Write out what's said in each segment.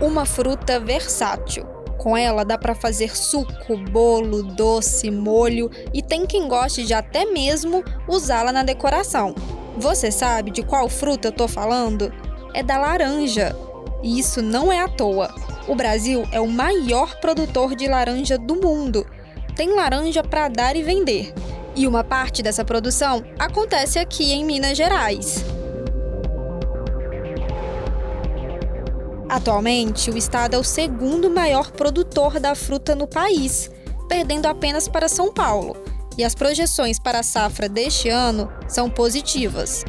uma fruta versátil. Com ela dá para fazer suco, bolo, doce, molho e tem quem goste de até mesmo usá-la na decoração. Você sabe de qual fruta eu tô falando? É da laranja. E isso não é à toa. O Brasil é o maior produtor de laranja do mundo. Tem laranja para dar e vender. E uma parte dessa produção acontece aqui em Minas Gerais. Atualmente, o estado é o segundo maior produtor da fruta no país, perdendo apenas para São Paulo. E as projeções para a safra deste ano são positivas.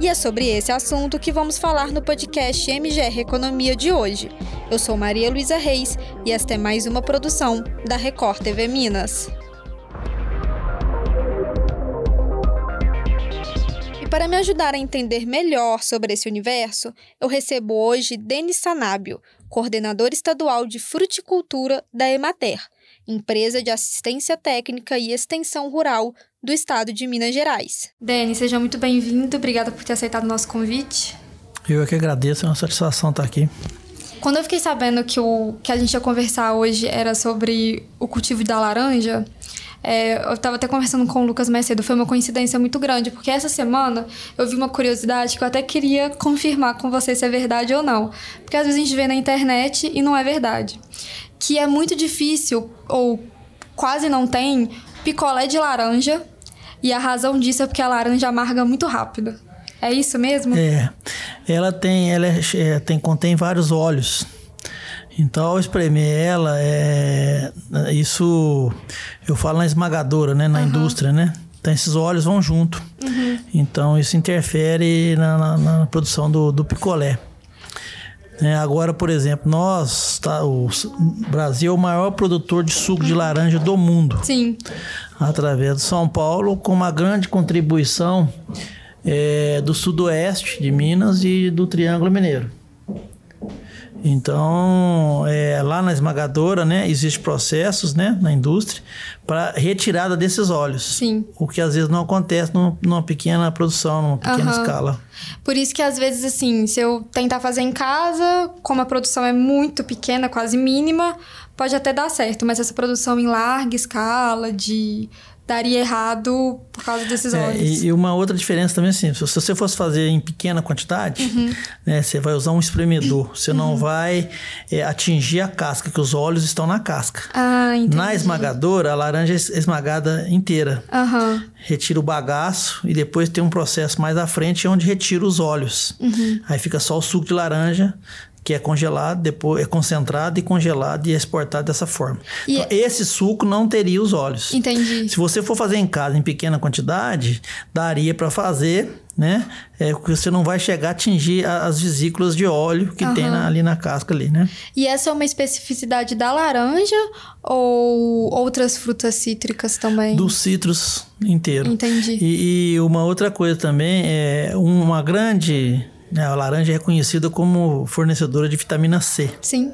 E é sobre esse assunto que vamos falar no podcast MGR Economia de hoje. Eu sou Maria Luísa Reis e esta é mais uma produção da Record TV Minas. Para me ajudar a entender melhor sobre esse universo, eu recebo hoje Denis Sanábio, coordenador estadual de fruticultura da Emater, empresa de assistência técnica e extensão rural do estado de Minas Gerais. Denis, seja muito bem-vindo. Obrigada por ter aceitado o nosso convite. Eu é que agradeço, é uma satisfação estar aqui. Quando eu fiquei sabendo que o que a gente ia conversar hoje era sobre o cultivo da laranja, é, eu estava até conversando com o Lucas mais cedo, foi uma coincidência muito grande, porque essa semana eu vi uma curiosidade que eu até queria confirmar com você se é verdade ou não. Porque às vezes a gente vê na internet e não é verdade. Que é muito difícil, ou quase não tem, picolé de laranja. E a razão disso é porque a laranja amarga muito rápido. É isso mesmo? É. Ela tem, ela é, é, tem, contém vários óleos. Então, ao espremer ela, é, isso eu falo na esmagadora, né? Na uhum. indústria, né? Então, esses óleos vão junto. Uhum. Então, isso interfere na, na, na produção do, do picolé. É, agora, por exemplo, nós, tá, o Brasil é o maior produtor de suco de laranja do mundo. Sim. Através do São Paulo, com uma grande contribuição é, do sudoeste de Minas e do Triângulo Mineiro. Então, é, lá na esmagadora, né, existem processos, né, na indústria para retirada desses óleos. Sim. O que às vezes não acontece numa, numa pequena produção, numa pequena uhum. escala. Por isso que às vezes assim, se eu tentar fazer em casa, como a produção é muito pequena, quase mínima, pode até dar certo, mas essa produção em larga escala de daria errado por causa desses é, óleos. E, e, uma outra diferença também assim, se você fosse fazer em pequena quantidade, uhum. né, você vai usar um espremedor, você uhum. não vai é, atingir a casca, que os óleos estão na casca. Ah, entendi. Na esmagadora, a laranja é esmagada inteira. Uhum. Retira o bagaço e depois tem um processo mais à frente onde retira os óleos. Uhum. Aí fica só o suco de laranja que é congelado, depois é concentrado e congelado e é exportado dessa forma. Então, esse suco não teria os óleos. Entendi. Se você for fazer em casa em pequena quantidade, daria para fazer, né? É, porque você não vai chegar a atingir as vesículas de óleo que uhum. tem na, ali na casca ali, né? E essa é uma especificidade da laranja ou outras frutas cítricas também? Dos citros inteiro. Entendi. E, e uma outra coisa também é uma grande né, a laranja é reconhecida como fornecedora de vitamina C. Sim.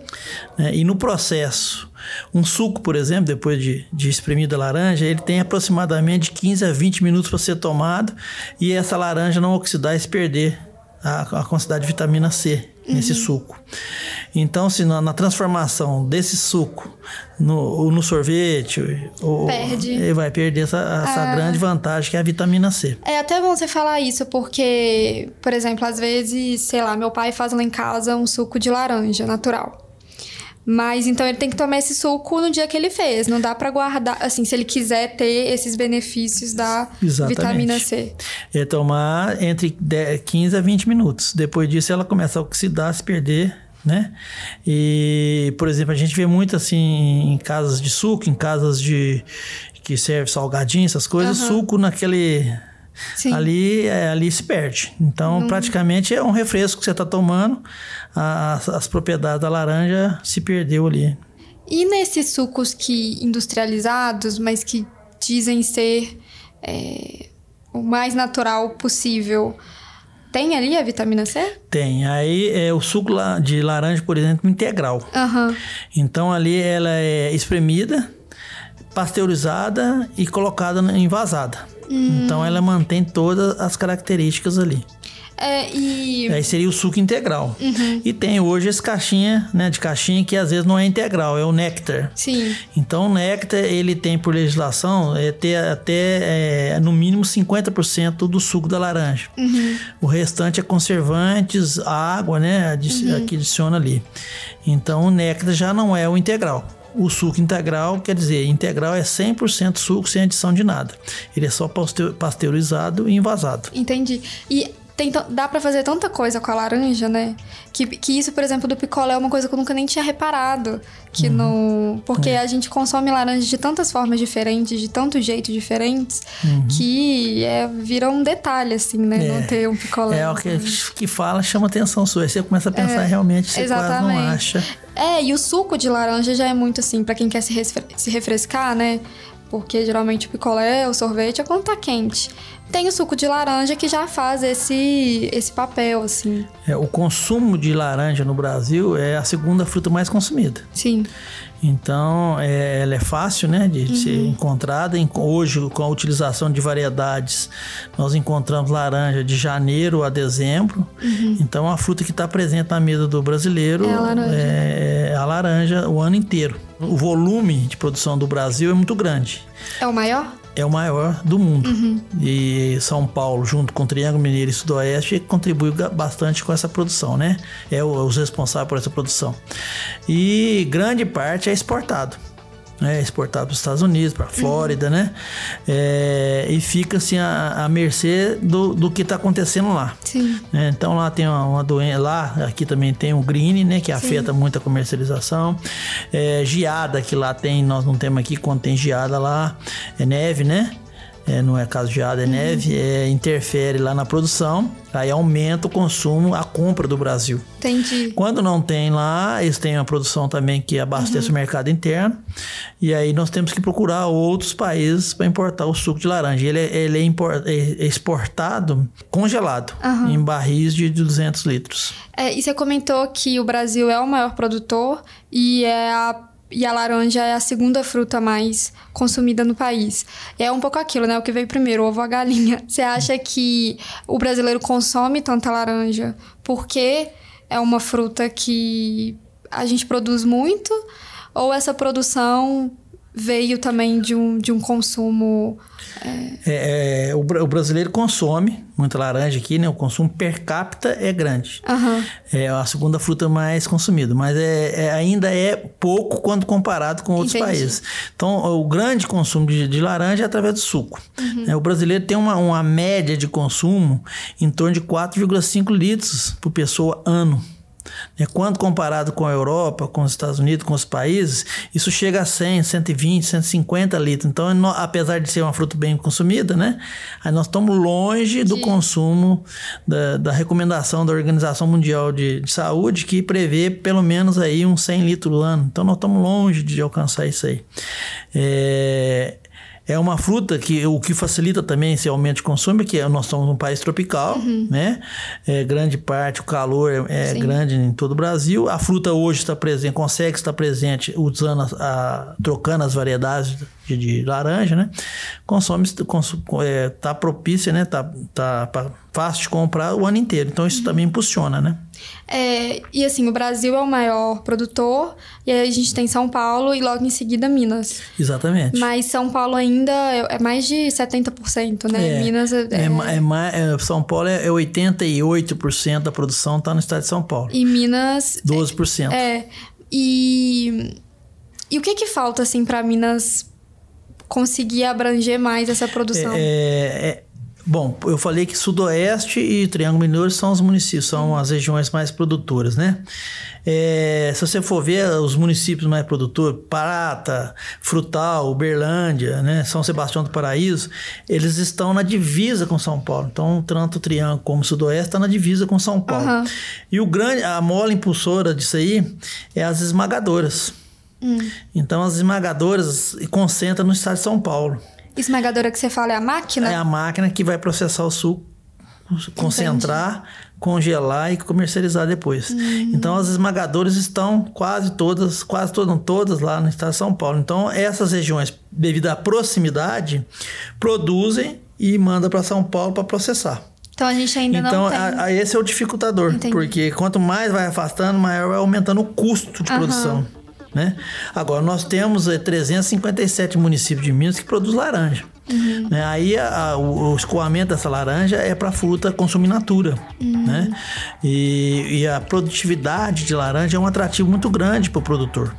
Né, e no processo, um suco, por exemplo, depois de, de espremido a laranja, ele tem aproximadamente 15 a 20 minutos para ser tomado e essa laranja não oxidar e se perder a, a quantidade de vitamina C nesse uhum. suco. Então, se na, na, transformação desse suco no, no sorvete, ou, Perde. ele vai perder essa, essa ah. grande vantagem que é a vitamina C. É até bom você falar isso, porque, por exemplo, às vezes, sei lá, meu pai faz lá em casa um suco de laranja natural. Mas então ele tem que tomar esse suco no dia que ele fez. Não dá para guardar, assim, se ele quiser ter esses benefícios da Exatamente. vitamina C. É tomar entre 15 a 20 minutos. Depois disso ela começa a oxidar, se perder né? E, por exemplo, a gente vê muito assim em casas de suco, em casas de que serve salgadinho, essas coisas, uhum. suco naquele Sim. ali é, ali se perde. Então, Não... praticamente é um refresco que você está tomando, as, as propriedades da laranja se perdeu ali. E nesses sucos que industrializados, mas que dizem ser é, o mais natural possível, tem ali a vitamina C? Tem. Aí é o suco de laranja, por exemplo, integral. Uhum. Então ali ela é espremida, pasteurizada e colocada envasada. Hum. Então ela mantém todas as características ali. É, e... Aí seria o suco integral. Uhum. E tem hoje esse caixinha, né, de caixinha que às vezes não é integral, é o néctar. Sim. Então o néctar, ele tem por legislação é ter até é, no mínimo 50% do suco da laranja. Uhum. O restante é conservantes, água, né, uhum. que adiciona ali. Então o néctar já não é o integral. O suco integral, quer dizer, integral é 100% suco sem adição de nada. Ele é só pasteurizado e envasado. Entendi. E tem, dá para fazer tanta coisa com a laranja, né? Que, que isso, por exemplo, do picolé é uma coisa que eu nunca nem tinha reparado. Que uhum. no. Porque é. a gente consome laranja de tantas formas diferentes, de tantos jeitos diferentes, uhum. que é, vira um detalhe, assim, né? É. Não ter um picolé. É o que, que fala, chama atenção sua. Aí você começa a pensar é, realmente, você exatamente. quase não acha. É, e o suco de laranja já é muito assim, para quem quer se, se refrescar, né? Porque geralmente o picolé, o sorvete é quando tá quente. Tem o suco de laranja que já faz esse, esse papel, assim. É, o consumo de laranja no Brasil é a segunda fruta mais consumida. Sim. Então, é, ela é fácil né, de uhum. ser encontrada. Hoje, com a utilização de variedades, nós encontramos laranja de janeiro a dezembro. Uhum. Então, a fruta que está presente na mesa do brasileiro é a. É, é a laranja o ano inteiro. O volume de produção do Brasil é muito grande. É o maior? é o maior do mundo. Uhum. E São Paulo, junto com o Triângulo Mineiro e Sudoeste, contribui bastante com essa produção, né? É os responsáveis por essa produção. E grande parte é exportado é exportado para os Estados Unidos, para a Flórida, uhum. né? É, e fica assim à, mercê do, do que está acontecendo lá. Sim. É, então lá tem uma, uma, doença, lá aqui também tem o green, né? Que Sim. afeta muito a comercialização. É, geada que lá tem, nós não temos aqui, quando tem geada lá, é neve, né? É, não é caso de geada, é uhum. neve, é, interfere lá na produção, aí aumenta o consumo, a compra do Brasil. Entendi. Quando não tem lá, eles têm uma produção também que abastece uhum. o mercado interno, e aí nós temos que procurar outros países para importar o suco de laranja. Ele é, ele é, import, é, é exportado congelado, uhum. em barris de 200 litros. É, e você comentou que o Brasil é o maior produtor e é a e a laranja é a segunda fruta mais consumida no país. É um pouco aquilo, né? O que veio primeiro, o ovo a galinha. Você acha que o brasileiro consome tanta laranja porque é uma fruta que a gente produz muito? Ou essa produção veio também de um, de um consumo. É... É, é, o, o, brasileiro consome muita laranja aqui, né? O consumo per capita é grande. Uhum. É a segunda fruta mais consumida, mas é, é, ainda é pouco quando comparado com outros Entendi. países. Então, o grande consumo de, de laranja é através do suco. Uhum. É, o brasileiro tem uma, uma média de consumo em torno de 4,5 litros por pessoa ano. Né? Quando comparado com a Europa, com os Estados Unidos, com os países, isso chega a 100, 120, 150 litros. Então, apesar de ser uma fruta bem consumida, né? Aí nós estamos longe do Sim. consumo da, da, recomendação da Organização Mundial de, de, Saúde, que prevê pelo menos aí uns 100 litros no ano. Então, nós estamos longe de alcançar isso aí. É, é uma fruta que o que facilita também esse aumento de consumo é que nós somos um país tropical, uhum. né? É, grande parte, o calor é, é grande em todo o Brasil. A fruta hoje está presente, consegue estar presente usando, a, a, trocando as variedades de, de laranja, né? Consome, consome é, tá propícia, né? Tá, tá fácil de comprar o ano inteiro. Então isso também impulsiona, né? É, e assim, o Brasil é o maior produtor, e aí a gente tem São Paulo e logo em seguida Minas. Exatamente. Mas São Paulo ainda é, é mais de 70%, né? É, Minas é. é, é, é São Paulo é 88% da produção está no estado de São Paulo. E Minas. 12%. É. E. E o que que falta, assim, para Minas conseguir abranger mais essa produção? É, Bom, eu falei que Sudoeste e Triângulo Mineiro são os municípios, são as regiões mais produtoras, né? É, se você for ver os municípios mais produtores, Parata, Frutal, Uberlândia, né, São Sebastião do Paraíso, eles estão na divisa com São Paulo. Então, tanto o Triângulo como o Sudoeste está na divisa com São Paulo. Uhum. E o grande, a mola impulsora disso aí é as esmagadoras. Hum. Então, as esmagadoras concentram no estado de São Paulo. Esmagadora que você fala é a máquina? É a máquina que vai processar o suco, concentrar, Entendi. congelar e comercializar depois. Uhum. Então as esmagadoras estão quase todas, quase todas, todas lá no estado de São Paulo. Então essas regiões, devido à proximidade, produzem e mandam para São Paulo para processar. Então a gente ainda então, não tem. a- esse é o dificultador, Entendi. porque quanto mais vai afastando, maior vai aumentando o custo de Aham. produção. Né? Agora, nós temos eh, 357 municípios de Minas que produzem laranja. Uhum. Né? Aí a- a- o, o escoamento dessa laranja é para fruta consumir natura. Uhum. Né? E, e a produtividade de laranja é um atrativo muito grande para o produtor.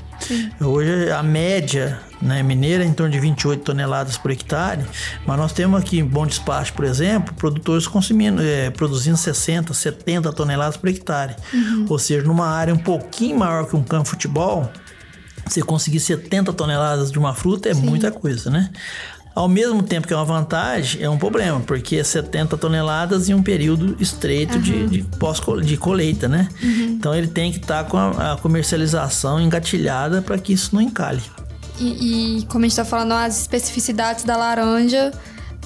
Hoje a média né, mineira é em torno de 28 toneladas por hectare, mas nós temos aqui em Bom Despacho, por exemplo, produtores consumindo, eh, produzindo 60, 70 toneladas por hectare. Ou seja, numa área um pouquinho maior que um campo de futebol, você conseguir 70 toneladas de uma fruta é muita coisa, né? Ao mesmo tempo que é uma vantagem, é um problema, porque é 70 toneladas em um período estreito de, de, pós de colheita, né? Então ele tem que estar com a, a comercialização engatilhada para que isso não encalhe. E, e como a gente tá falando, as especificidades da laranja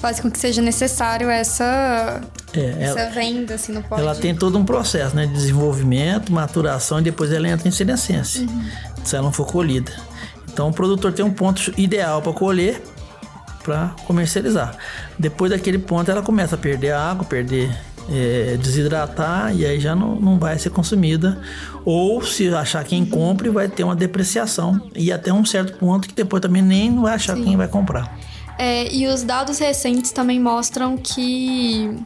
faz com que seja necessário essa, É, ela, essa venda, assim, não pode... ela tem todo um processo né, de desenvolvimento, maturação e depois ela entra em senescência, se ela não for colhida. Então o produtor tem um ponto ideal para colher, para comercializar. Depois daquele ponto ela começa a perder água, perder é, desidratar e aí já não, não vai ser consumida. Ou se achar quem compre, vai ter uma depreciação e até um certo ponto que depois também nem vai achar quem vai comprar. É, e os dados recentes também mostram que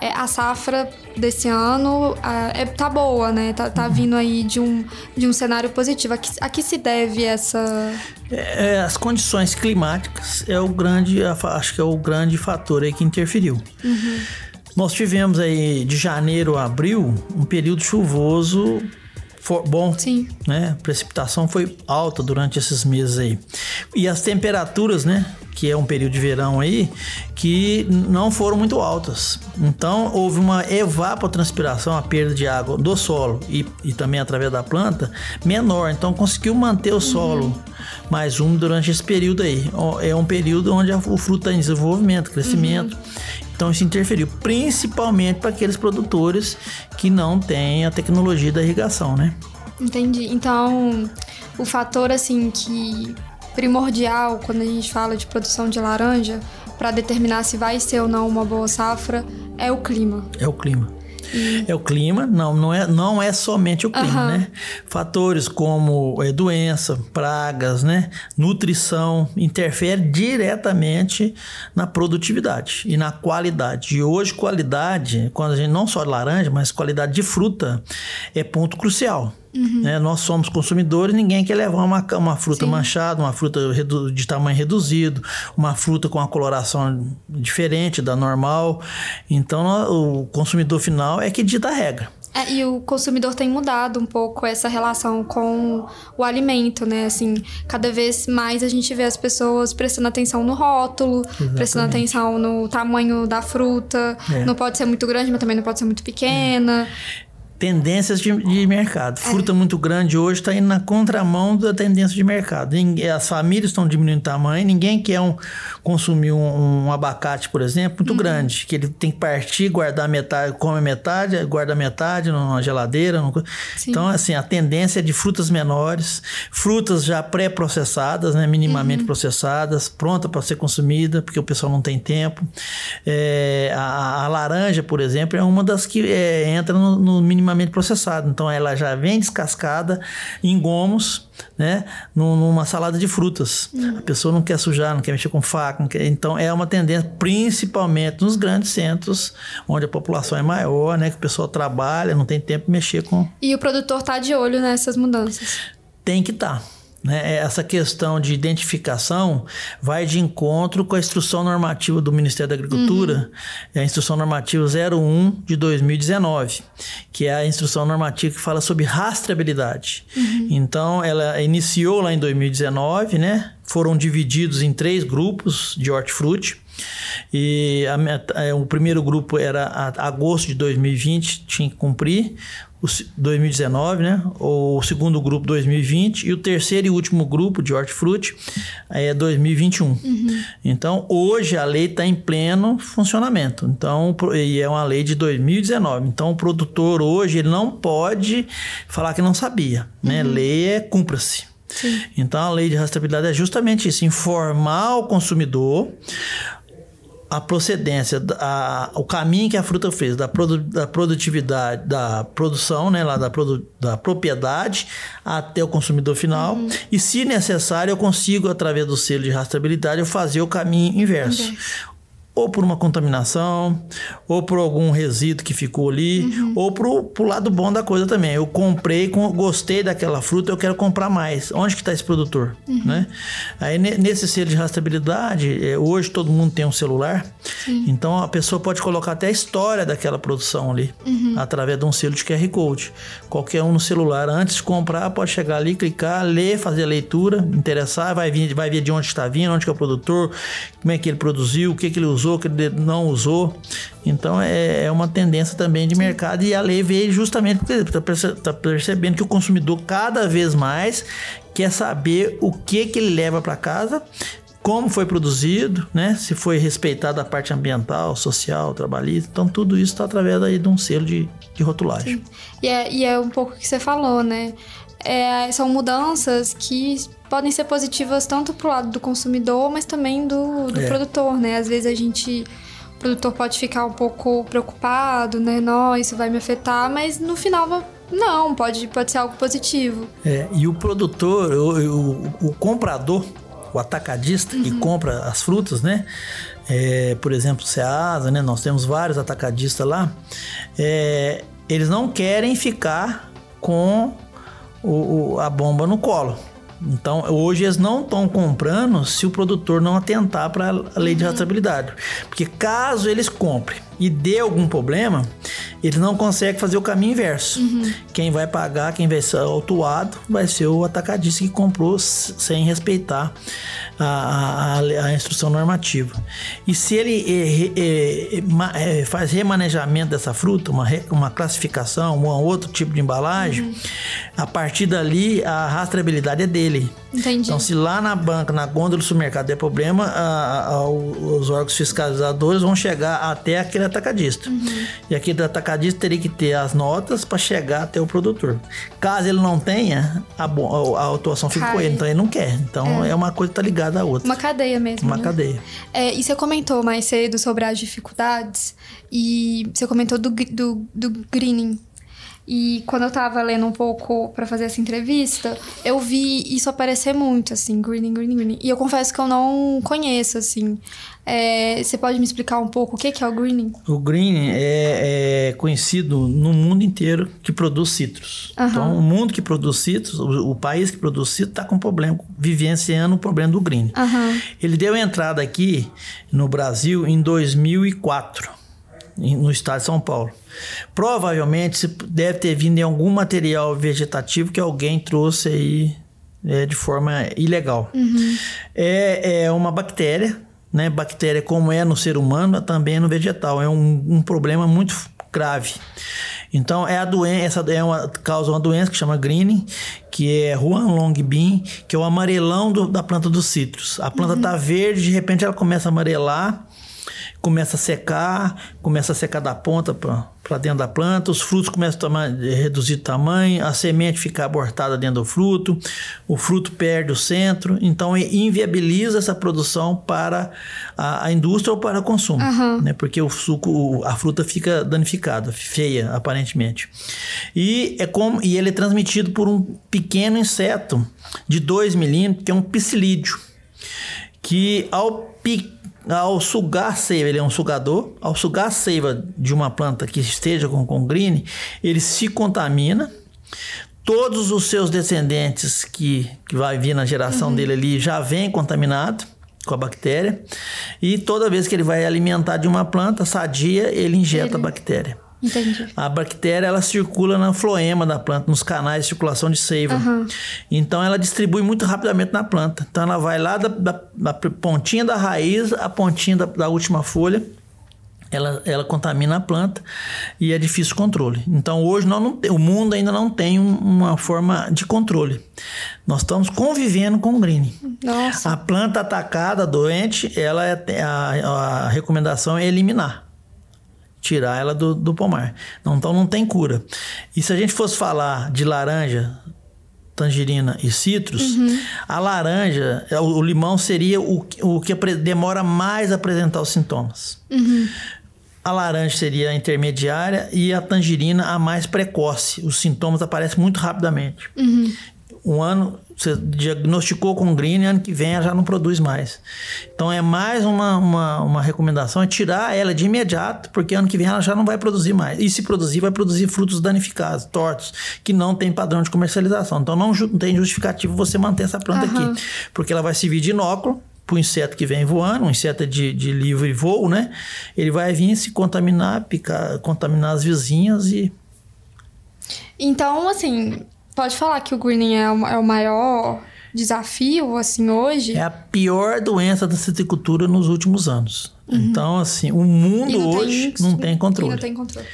é, a safra desse ano a, é, tá boa, né? Tá, tá vindo aí de um, de um cenário positivo. A que, a que se deve essa... É, é, as condições climáticas é o grande, acho que é o grande fator aí que interferiu. Nós tivemos aí de janeiro a abril um período chuvoso for- bom, Sim. né? A precipitação foi alta durante esses meses aí. E as temperaturas, né? Que é um período de verão aí, que não foram muito altas. Então, houve uma evapotranspiração, a perda de água do solo e, e também através da planta, menor. Então, conseguiu manter o solo mais úmido durante esse período aí. É um período onde o fruto está em desenvolvimento, crescimento. Então isso interferiu, principalmente para aqueles produtores que não têm a tecnologia da irrigação, né? Entendi. Então, o fator, assim, que primordial quando a gente fala de produção de laranja para determinar se vai ser ou não uma boa safra é o clima. É o clima. É o clima, não, não é, não é somente o clima, Aham. né? Fatores como é, doença, pragas, né? Nutrição interferem diretamente na produtividade e na qualidade. E hoje, qualidade, quando a gente não só de laranja, mas qualidade de fruta, é ponto crucial. Né? Nós somos consumidores, ninguém quer levar uma, uma fruta manchada, uma fruta de tamanho reduzido, uma fruta com uma coloração diferente da normal. Então, o consumidor final é que dita a regra. É, e o consumidor tem mudado um pouco essa relação com o alimento, né? Assim, cada vez mais a gente vê as pessoas prestando atenção no rótulo, prestando atenção no tamanho da fruta. É. Não pode ser muito grande, mas também não pode ser muito pequena. Tendências de, de mercado. Fruta muito grande hoje está indo na contramão da tendência de mercado. As famílias estão diminuindo o tamanho, ninguém quer um, consumir um, um abacate, por exemplo, muito grande, que ele tem que partir, guardar metade, come metade, guarda metade numa geladeira. numa. Então, assim, a tendência é de frutas menores, frutas já pré-processadas, né, minimamente processadas, pronta para ser consumida, porque o pessoal não tem tempo. É, a, a laranja, por exemplo, é uma das que é, entra no, no minimamente processado. Então, ela já vem descascada em gomos, né, num- numa salada de frutas. A pessoa não quer sujar, não quer mexer com faca, quer- então é uma tendência, principalmente nos grandes centros, onde a população é maior, né, que o pessoal trabalha, não tem tempo de mexer com E o produtor tá de olho nessas mudanças. tem que estar. Né? Essa questão de identificação vai de encontro com a instrução normativa do Ministério da Agricultura, é a instrução normativa 01 de 2019, que é a instrução normativa que fala sobre rastreabilidade. Então, ela iniciou lá em 2019, né? Foram divididos em três grupos de hortifruti. E a é, o primeiro grupo era a, agosto de 2020, tinha que cumprir, o se- 2019, né? O segundo grupo 2020 e o terceiro e último grupo de hortifruti é 2021. Então, hoje a lei está em pleno funcionamento. Então, e é uma lei de 2019. Então, o produtor hoje ele não pode falar que não sabia, né? Lei é cumpra-se. Então a lei de rastreabilidade é justamente isso, informar o consumidor a procedência, a, o caminho que a fruta fez, da, produ, da produtividade, da produção, né, lá da, produ, da propriedade até o consumidor final. Uhum. E, se necessário, eu consigo, através do selo de rastreabilidade, eu fazer o caminho inverso ou por uma contaminação, ou por algum resíduo que ficou ali, uhum. ou pro, pro lado bom da coisa também. Eu comprei, gostei daquela fruta, eu quero comprar mais. Onde que está esse produtor? Uhum. Né? Aí nesse selo de rastreabilidade, é, hoje todo mundo tem um celular, Sim. então a pessoa pode colocar até a história daquela produção ali, uhum. através de um selo de QR Code. Qualquer um no celular, antes de comprar, pode chegar ali, clicar, ler, fazer a leitura, interessar, vai, vir, vai ver de onde está vindo, onde que é o produtor, como é que ele produziu, o que, que ele usou usou, que ele não usou. Então é, é uma tendência também de mercado e a lei veio justamente porque está tá percebendo que o consumidor cada vez mais quer saber o que, que ele leva para casa, como foi produzido, né? Se foi respeitada a parte ambiental, social, trabalhista. Então, tudo isso está através aí de um selo de, de rotulagem. E é, e é um pouco o que você falou, né? É, são mudanças que podem ser positivas tanto para o lado do consumidor, mas também do, do é. produtor, né? Às vezes a gente o produtor pode ficar um pouco preocupado, né? Não, isso vai me afetar, mas no final não, pode, pode ser algo positivo. É, e o produtor, o, o, o comprador, o atacadista uhum. que compra as frutas, né? É, por exemplo, o Ceasa, né? Nós temos vários atacadistas lá. É, eles não querem ficar com o, a bomba no colo. Então, hoje eles não estão comprando se o produtor não atentar para a lei de uhum. rastreabilidade. Porque caso eles comprem e dê algum problema, eles não conseguem fazer o caminho inverso. Uhum. Quem vai pagar, quem vai ser autuado, vai ser o atacadista que comprou sem respeitar a, a, a instrução normativa. E se ele é, é, é, faz remanejamento dessa fruta, uma, uma classificação, um outro tipo de embalagem, uhum. a partir dali a rastreabilidade é dele. Entendi. Então, se lá na banca, na gôndola do supermercado der problema, a, a, os órgãos fiscalizadores vão chegar até aquele atacadista. Uhum. E aquele atacadista teria que ter as notas para chegar até o produtor. Caso ele não tenha, a, a, autuação fica com ele, então ele não quer. Então é, é uma coisa que tá ligada à outra. Uma cadeia mesmo. Uma né? cadeia. É, e você comentou mais cedo sobre as dificuldades e você comentou do, do, do greening. E quando eu tava lendo um pouco para fazer essa entrevista, eu vi isso aparecer muito, assim, greening, greening, greening. E eu confesso que eu não conheço, assim. É, você pode me explicar um pouco o que é o greening? O greening é, é conhecido no mundo inteiro que produz citros. Uhum. Então, o mundo que produz citros, o, o país que produz citros, está com problema, vivenciando o problema do greening. Uhum. Ele deu entrada aqui no Brasil em 2004 no estado de São Paulo. Provavelmente deve ter vindo em algum material vegetativo que alguém trouxe aí é, de forma ilegal. Uhum. É, é uma bactéria, né? Bactéria como é no ser humano, também é no vegetal. É um, um problema muito grave. Então é a doença, essa é uma causa uma doença que chama greening, que é Juan Long Bean, que é o amarelão do, da planta dos citros. A planta está uhum. verde, de repente ela começa a amarelar começa a secar, começa a secar da ponta para dentro da planta, os frutos começam a tomar, reduzir de tamanho, a semente fica abortada dentro do fruto, o fruto perde o centro, então inviabiliza essa produção para a, a indústria ou para o consumo, uhum. né? porque o suco, a fruta fica danificada, feia aparentemente. E, é como, e ele é transmitido por um pequeno inseto de 2 milímetros, que é um psilídeo, que ao picar ao sugar seiva, ele é um sugador, ao sugar seiva de uma planta que esteja com, green, ele se contamina. Todos os seus descendentes que, que vai vir na geração uhum. dele ali já vem contaminado com a bactéria. E toda vez que ele vai alimentar de uma planta sadia, ele injeta ele... a bactéria. Entendi. A bactéria ela circula na floema da planta, nos canais de circulação de seiva. Uhum. Então ela distribui muito rapidamente na planta. Então ela vai lá da, da, da pontinha da raiz à pontinha da, da última folha. Ela, ela, contamina a planta e é difícil controle. Então hoje nós não, o mundo ainda não tem um, uma forma de controle. Nós estamos convivendo com o green. Nossa. A planta atacada, doente, ela é, a, a recomendação é eliminar tirar ela do, do pomar. Não, então não tem cura. E se a gente fosse falar de laranja tangerina e citros, uhum. a laranja, o, o, limão seria o, o que demora mais a apresentar os sintomas. Uhum. A laranja seria a intermediária e a tangerina a mais precoce. Os sintomas aparecem muito rapidamente. Uhum. Um ano, você diagnosticou com green, ano que vem ela já não produz mais. Então é mais uma, uma, uma recomendação, é tirar ela de imediato, porque ano que vem ela já não vai produzir mais. E se produzir, vai produzir frutos danificados, tortos, que não tem padrão de comercialização. Então não, não tem justificativo você manter essa planta uhum. aqui, porque ela vai servir de inóculo para o inseto que vem voando, um inseto de, de livre voo, né? Ele vai vir se contaminar, picar, contaminar as vizinhas e. Então, assim, pode falar que o greening é o, é o maior desafio, assim, hoje? É a pior doença da citricultura nos últimos anos. Uhum. Então, assim, o mundo hoje tem, não tem controle. Não tem controle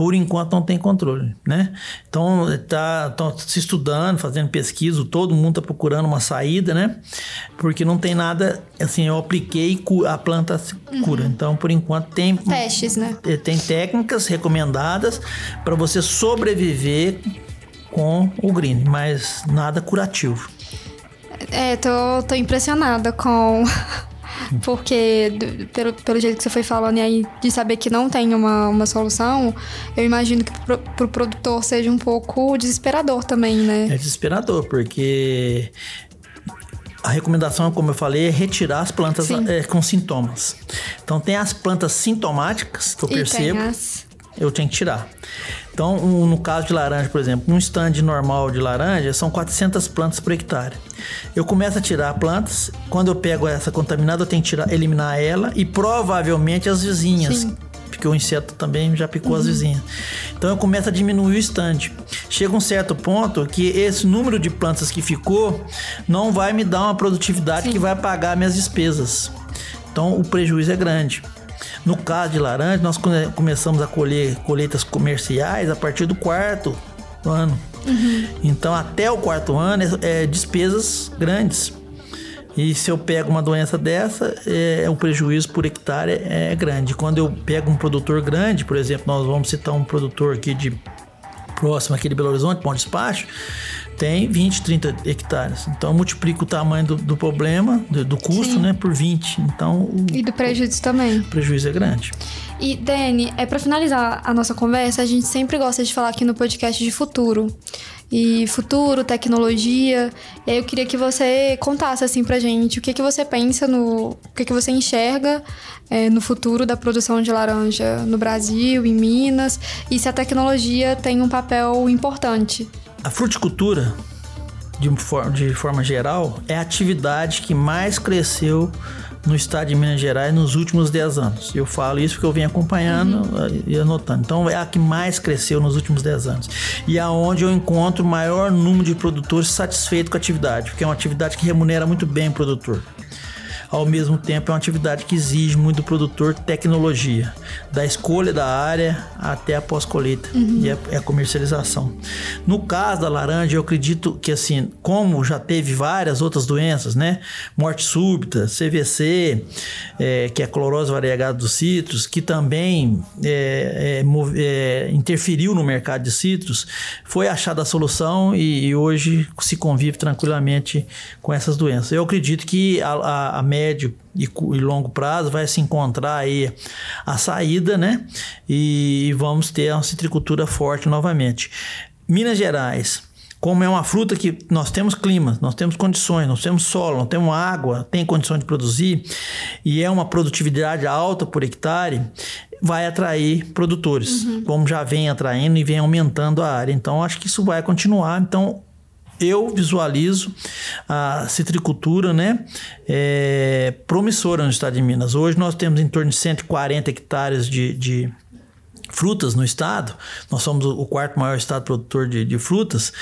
por enquanto não tem controle, né? Então tá se estudando, fazendo pesquisa, todo mundo está procurando uma saída, né? Porque não tem nada, assim, eu apliquei a planta cura. Uhum. Então, por enquanto tem testes, né? É, tem técnicas recomendadas para você sobreviver com o green, mas nada curativo. É, tô, tô impressionada com porque, pelo, pelo jeito que você foi falando e aí, de saber que não tem uma, uma solução, eu imagino que pro, pro produtor seja um pouco desesperador também, né? É desesperador, porque a recomendação, como eu falei, é retirar as plantas é, com sintomas. Então, tem as plantas sintomáticas que eu e percebo. As... Eu tenho que tirar. Então, um, no caso de laranja, por exemplo, um stand normal de laranja são 400 plantas por hectare. Eu começo a tirar plantas, quando eu pego essa contaminada, eu tenho que tirar, eliminar ela e provavelmente as vizinhas. Sim. Porque o inseto também já picou uhum. as vizinhas. Então eu começo a diminuir o stand. Chega um certo ponto que esse número de plantas que ficou não vai me dar uma produtividade Sim. que vai pagar minhas despesas. Então o prejuízo é grande. No caso de laranja, nós começamos a colher colheitas comerciais a partir do quarto ano. Uhum. Então, até o quarto ano é, é, despesas grandes. E se eu pego uma doença dessa, é, o prejuízo por hectare é, é grande. Quando eu pego um produtor grande, por exemplo, nós vamos citar um produtor aqui de próximo aqui de Belo Horizonte, Bom Despacho, tem 20, 30 hectares. Então multiplica o tamanho do, do problema, do, do custo, Sim. né, por 20. Então o, e do prejuízo também. O prejuízo é grande. E Dani, é para finalizar a nossa conversa, a gente sempre gosta de falar aqui no podcast de futuro. E futuro, tecnologia. E aí eu queria que você contasse assim pra gente o que que você pensa no, o que que você enxerga é, no futuro da produção de laranja no Brasil, em Minas, e se a tecnologia tem um papel importante a fruticultura, de, de forma geral, é a atividade que mais cresceu no estado de Minas Gerais nos últimos 10 anos. Eu falo isso porque eu venho acompanhando uhum. e anotando. Então é a que mais cresceu nos últimos 10 anos. E é onde eu encontro o maior número de produtores satisfeitos com a atividade, porque é uma atividade que remunera muito bem o produtor. Ao mesmo tempo, é uma atividade que exige muito do produtor tecnologia, da escolha da área até a pós-colheita uhum. e a, a, comercialização. No caso da laranja, eu acredito que assim, como já teve várias outras doenças, né? Morte súbita, CVC, é, que é a clorose variegada dos citros, que também é, é, é, interferiu no mercado de citros, foi achada a solução e, e, hoje se convive tranquilamente com essas doenças. Eu acredito que a, a, a médio e, e, longo prazo vai se encontrar aí a saída, né? E vamos ter uma citricultura forte novamente. Minas Gerais, como é uma fruta que nós temos clima, nós temos condições, nós temos solo, nós temos água, tem condições de produzir e é uma produtividade alta por hectare, vai atrair produtores, uhum. como já vem atraindo e vem aumentando a área. Então acho que isso vai continuar. Então eu visualizo a citricultura né, é, promissora no estado de Minas. Hoje nós temos em torno de 140 hectares de, de frutas no estado. Nós somos o quarto maior estado produtor de, de frutas.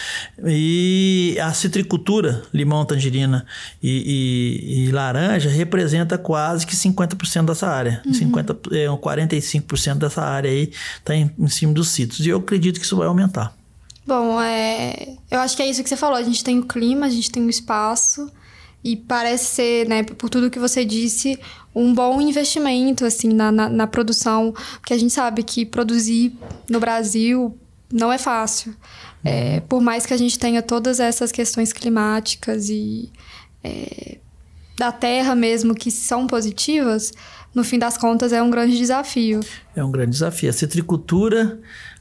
E a citricultura, limão, tangerina e, e, e laranja, representa quase que 50% dessa área. Uhum. 50, é, 45% dessa área aí está em, em cima dos sítios. E eu acredito que isso vai aumentar. Bom, é, eu acho que é isso que você falou. A gente tem o clima, a gente tem o espaço. E parece ser, né, por tudo que você disse, um bom investimento, assim, na, na, na produção. Porque a gente sabe que produzir no Brasil não é fácil. É, por mais que a gente tenha todas essas questões climáticas e é, da terra mesmo que são positivas, no fim das contas é um grande desafio. É um grande desafio. A citricultura,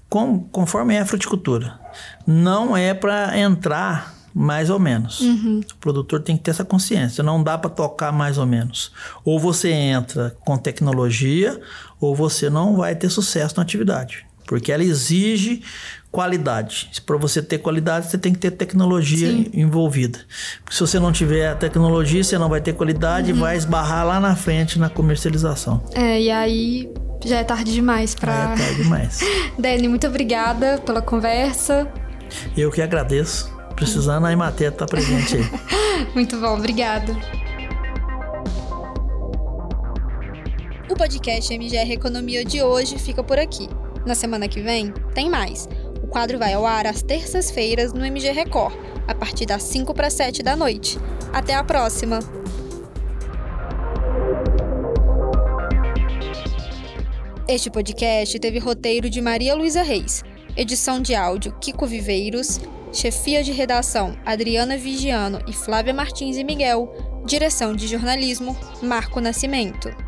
com, conforme é a fruticultura, não é para entrar mais ou menos. Uhum. O produtor tem que ter essa consciência. Não dá para tocar mais ou menos. Ou você entra com tecnologia, ou você não vai ter sucesso na atividade. Porque ela exige qualidade. Para você ter qualidade, você tem que ter tecnologia Sim. envolvida. Porque se você não tiver a tecnologia, você não vai ter qualidade uhum. e vai esbarrar lá na frente na comercialização. É, e aí já é tarde demais para. É tarde demais. Dani, muito obrigada pela conversa. Eu que agradeço. Precisando, a Imater tá presente aí. muito bom, obrigada. O podcast MGR Economia de hoje fica por aqui. Na semana que vem, tem mais. O quadro vai ao ar às terças-feiras no MG Record, a partir das 5 para 7 da noite. Até a próxima! Este podcast teve roteiro de Maria Luísa Reis, edição de áudio Kiko Viveiros, chefia de redação Adriana Vigiano e Flávia Martins e Miguel, direção de jornalismo Marco Nascimento.